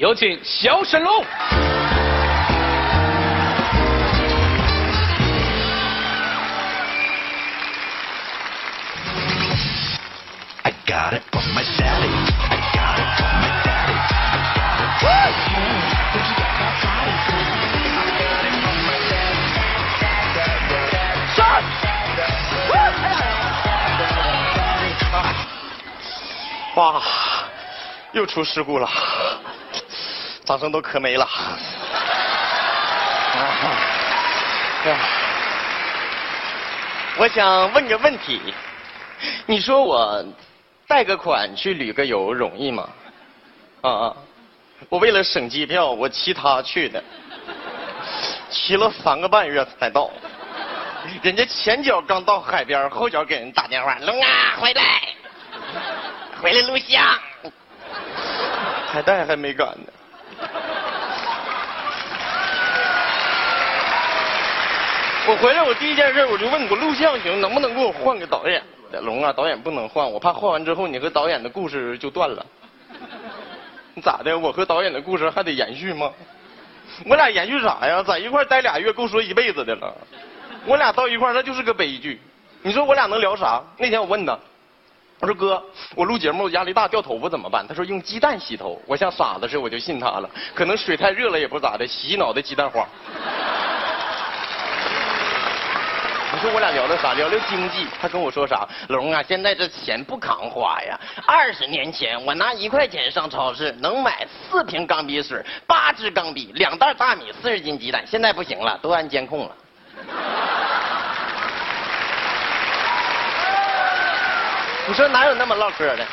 有请小沈龙。哇又出事故了。掌声都磕没了。我想问个问题，你说我贷个款去旅个游容易吗？啊啊！我为了省机票，我骑他去的，骑了三个半月才到。人家前脚刚到海边，后脚给人打电话：“龙啊，回来，回来录像。”海带还没赶呢。我回来，我第一件事我就问我录像行，能不能给我换个导演？龙啊，导演不能换，我怕换完之后你和导演的故事就断了。你咋的？我和导演的故事还得延续吗？我俩延续啥呀？在一块待俩月够说一辈子的了。我俩到一块那就是个悲剧。你说我俩能聊啥？那天我问他，我说哥，我录节目压力大掉头发怎么办？他说用鸡蛋洗头。我像傻子似的，我就信他了。可能水太热了也不咋的，洗脑袋鸡蛋花。你说我俩聊的啥？聊聊经济。他跟我说啥？龙啊，现在这钱不扛花呀。二十年前我拿一块钱上超市能买四瓶钢笔水、八支钢笔、两袋大米、四十斤鸡蛋。现在不行了，都安监控了。你说哪有那么唠嗑的？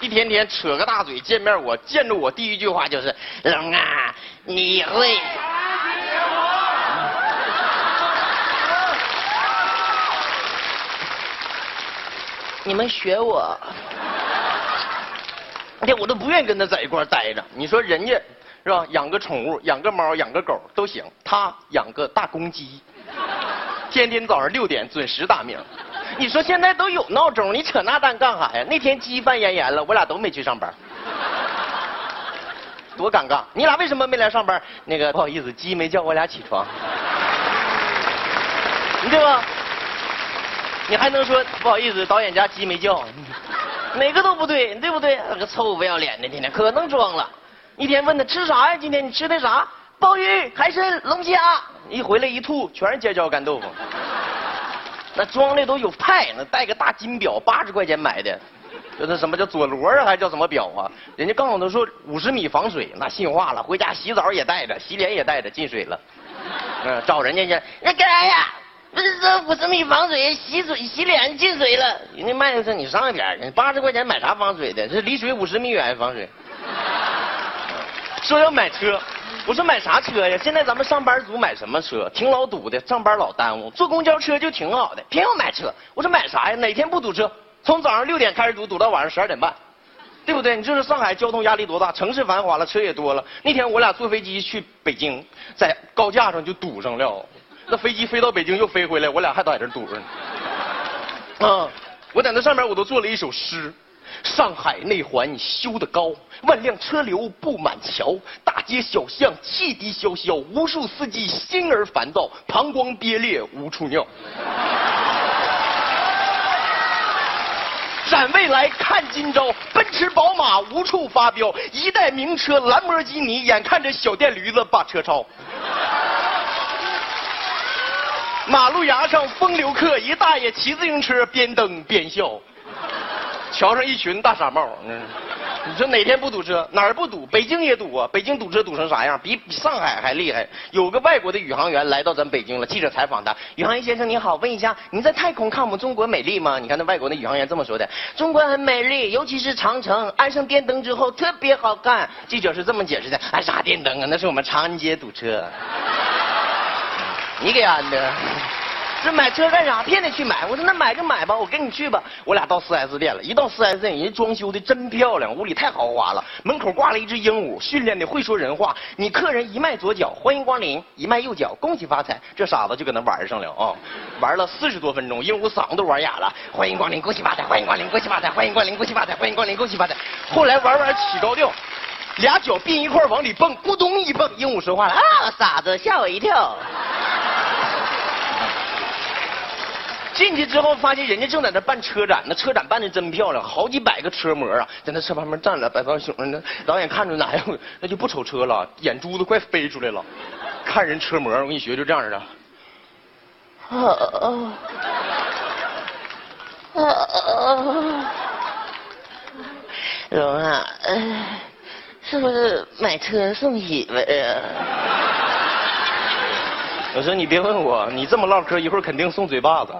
一天天扯个大嘴，见面我见着我第一句话就是：龙啊，你会。你们学我，这我都不愿意跟他在一块儿待着。你说人家是吧？养个宠物，养个猫，养个狗都行，他养个大公鸡，天天早上六点准时打鸣。你说现在都有闹钟，你扯那蛋干啥呀？那天鸡犯炎炎了，我俩都没去上班，多尴尬！你俩为什么没来上班？那个不好意思，鸡没叫我俩起床，对吧？你还能说不好意思，导演家鸡没叫，哪个都不对，对不对？那个臭不要脸的，天天可能装了。一天问他吃啥呀？今天你吃的啥？鲍鱼、海参、龙虾。一回来一吐，全是尖椒干豆腐。那装的都有派，那带个大金表，八十块钱买的，就那什么叫佐罗啊，还叫什么表啊？人家告诉他说五十米防水，那信话了。回家洗澡也带着，洗脸也带着，进水了。嗯，找人家去，那干啥呀？不是说五十米防水，洗水洗脸进水了。人家卖的是你上一边去，八十块钱买啥防水的？这离水五十米远防水。说要买车，我说买啥车呀？现在咱们上班族买什么车？挺老堵的，上班老耽误。坐公交车就挺好的，偏要买车。我说买啥呀？哪天不堵车？从早上六点开始堵，堵到晚上十二点半，对不对？你这是上海交通压力多大？城市繁华了，车也多了。那天我俩坐飞机去北京，在高架上就堵上了。那飞机飞到北京又飞回来，我俩还在这堵着呢。啊，我在那上面我都做了一首诗。上海内环修得高，万辆车流布满桥，大街小巷汽笛萧萧，无数司机心儿烦躁，膀胱憋裂无处尿。展未来看今朝，奔驰宝马无处发飙，一代名车兰博基尼，眼看着小电驴子把车超。马路牙上风流客，一大爷骑自行车边蹬边笑。桥上一群大傻帽，你说哪天不堵车？哪儿不堵？北京也堵啊！北京堵车堵成啥样？比比上海还厉害。有个外国的宇航员来到咱北京了，记者采访他：“宇航员先生你好，问一下，您在太空看我们中国美丽吗？”你看那外国的宇航员这么说的：“中国很美丽，尤其是长城，安上电灯之后特别好看。”记者是这么解释的：“安啥电灯啊？那是我们长安街堵车。”你给安的。这买车干啥？偏得去买。我说那买就买吧，我跟你去吧。我俩到 4S 店了，一到 4S 店，人家装修的真漂亮，屋里太豪华了。门口挂了一只鹦鹉，训练的会说人话。你客人一迈左脚，欢迎光临；一迈右脚，恭喜发财。这傻子就搁那玩上了啊，玩了四十多分钟，鹦鹉嗓子都玩哑了。欢迎光临，恭喜发财！欢迎光临，恭喜发财！欢迎光临，恭喜发财！欢迎光临，恭喜发财！后来玩玩起高调，俩脚并一块往里蹦，咕咚一蹦，鹦鹉说话了啊，傻子，吓我一跳。进去之后，发现人家正在那办车展，那车展办的真漂亮，好几百个车模啊，在那车旁边站着，摆放熊呢。导演看着哪样，那就不瞅车了，眼珠子快飞出来了。看人车模，我跟你学，就这样的。啊啊啊！啊啊，龙啊，哎是不是买车送媳妇啊？我说你别问我，你这么唠嗑，一会儿肯定送嘴巴子。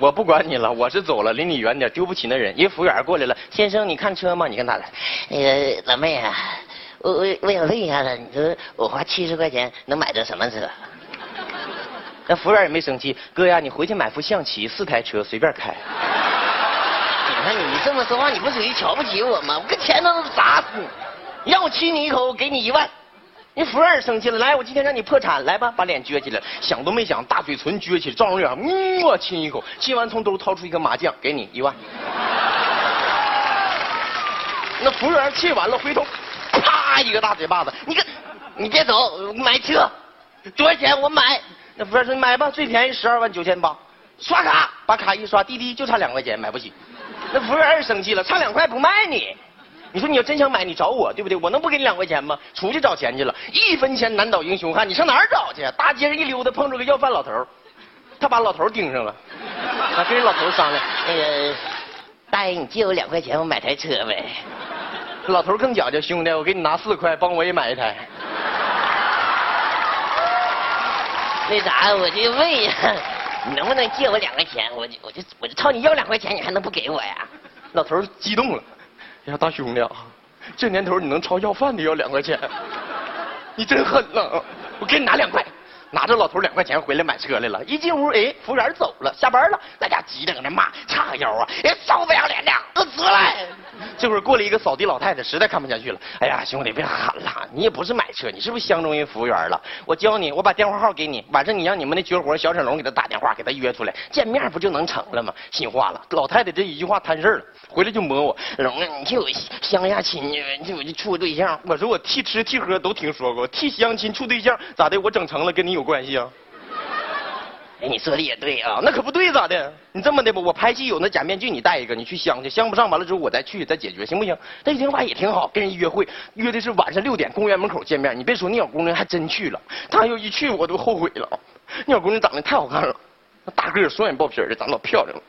我不管你了，我是走了，离你远点，丢不起那人。一个服务员过来了，先生，你看车吗？你看咋的？那个老妹啊，我我我想问一下子，你说我花七十块钱能买着什么车？那服务员也没生气，哥呀，你回去买副象棋，四台车随便开。你看你这么说话，你不属于瞧不起我吗？我跟钱都砸死你！让我亲你一口，我给你一万。你服务员生气了，来，我今天让你破产，来吧，把脸撅起来，想都没想，大嘴唇撅起来，照着脸，嗯，我亲一口，亲完从兜掏出一个麻将，给你一万。那服务员气完了，回头，啪一个大嘴巴子，你个，你别走，买车，多少钱我买？那服务员说你买吧，最便宜十二万九千八，刷卡，把卡一刷，滴滴就差两块钱，买不起。那服务员也生气了，差两块不卖你。你说你要真想买，你找我对不对？我能不给你两块钱吗？出去找钱去了，一分钱难倒英雄汉。你上哪儿找去？大街上一溜达，碰着个要饭老头他把老头盯上了，他跟人老头商量：“那个大爷，你借我两块钱，我买台车呗。”老头更讲究，兄弟，我给你拿四块，帮我也买一台。那啥，我就问一下，你能不能借我两块钱？我就我就我就朝你要两块钱，你还能不给我呀？老头激动了。呀，大兄弟啊，这年头你能朝要饭的要两块钱，你真狠呐！我给你拿两块，拿着老头两块钱回来买车来了。一进屋，哎，服务员走了，下班了，大家急的搁那骂，叉腰啊！哎，臭不要脸的，都出来！这会儿过来一个扫地老太太，实在看不下去了。哎呀，兄弟，别喊了，你也不是买车，你是不是相中人服务员了？我教你，我把电话号给你，晚上你让你们那绝活小沈龙给他打电话，给他约出来见面，不就能成了吗？心话了，老太太这一句话摊事了，回来就摸我，龙啊，你替我相下亲去，替我就处个对象。我说我替吃替喝都听说过，替相亲处对象咋的？我整成了跟你有关系啊？哎，你说的也对啊，那可不对咋的？你这么的吧，我拍戏有那假面具，你戴一个，你去相去，相不上完了之后我再去再解决，行不行？这想法也挺好，跟人约会，约的是晚上六点公园门口见面。你别说，那小姑娘还真去了，她要一去我都后悔了。那小姑娘长得太好看了，那大个双眼爆皮的，长得老漂亮了。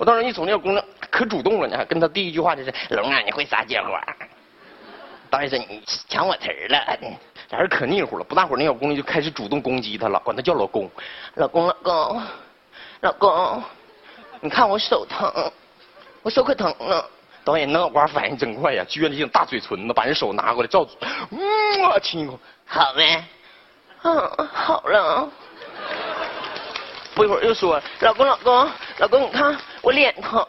我当时一瞅那小姑娘可主动了呢，跟她第一句话就是龙啊，你会撒娇啊？导演说你抢我词儿了。俩人可腻乎了，不大会儿那小姑娘就开始主动攻击他了，管他叫老公，老公老公，老公，你看我手疼，我手可疼了。导演那脑瓜反应真快呀，撅着一大嘴唇子，把人手拿过来照，嗯，我亲一口，好呗？嗯，好了。不一会儿又说，老公老公老公，你看我脸疼。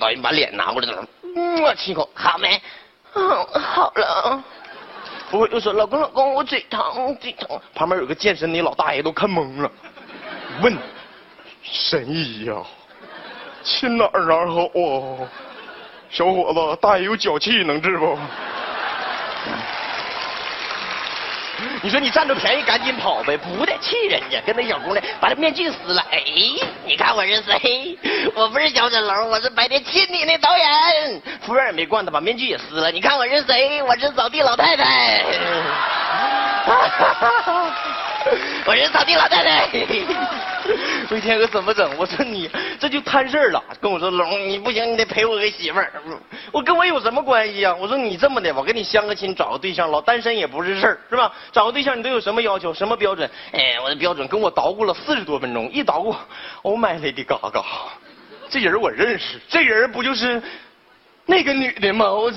导演把脸拿过来了，嗯，亲一口，好没？嗯，好了。不会又说老公老公我嘴疼嘴疼，旁边有个健身的老大爷都看懵了，问神医呀，亲哪儿哪儿好啊？小伙子，大爷有脚气能治不？你说你占着便宜赶紧跑呗，不得气人家，跟那小姑娘把这面具撕了。哎，你看我是谁？我不是小沈龙，我是白天亲你那导演。服务员也没惯他，把面具也撕了。你看我是谁？我是扫地老太太。哈 我是扫地老太太。我一天可怎么整？我说你这就摊事儿了，跟我说龙，你不行，你得陪我个媳妇儿。我跟我有什么关系啊？我说你这么的，我跟你相个亲，找个对象，老单身也不是事儿，是吧？找个对象你都有什么要求，什么标准？哎，我的标准跟我捣鼓了四十多分钟，一捣鼓，Oh my lady Gaga，这人我认识，这人不就是那个女的吗？我。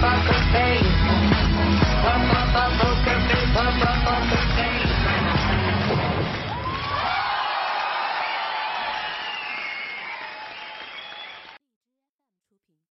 啪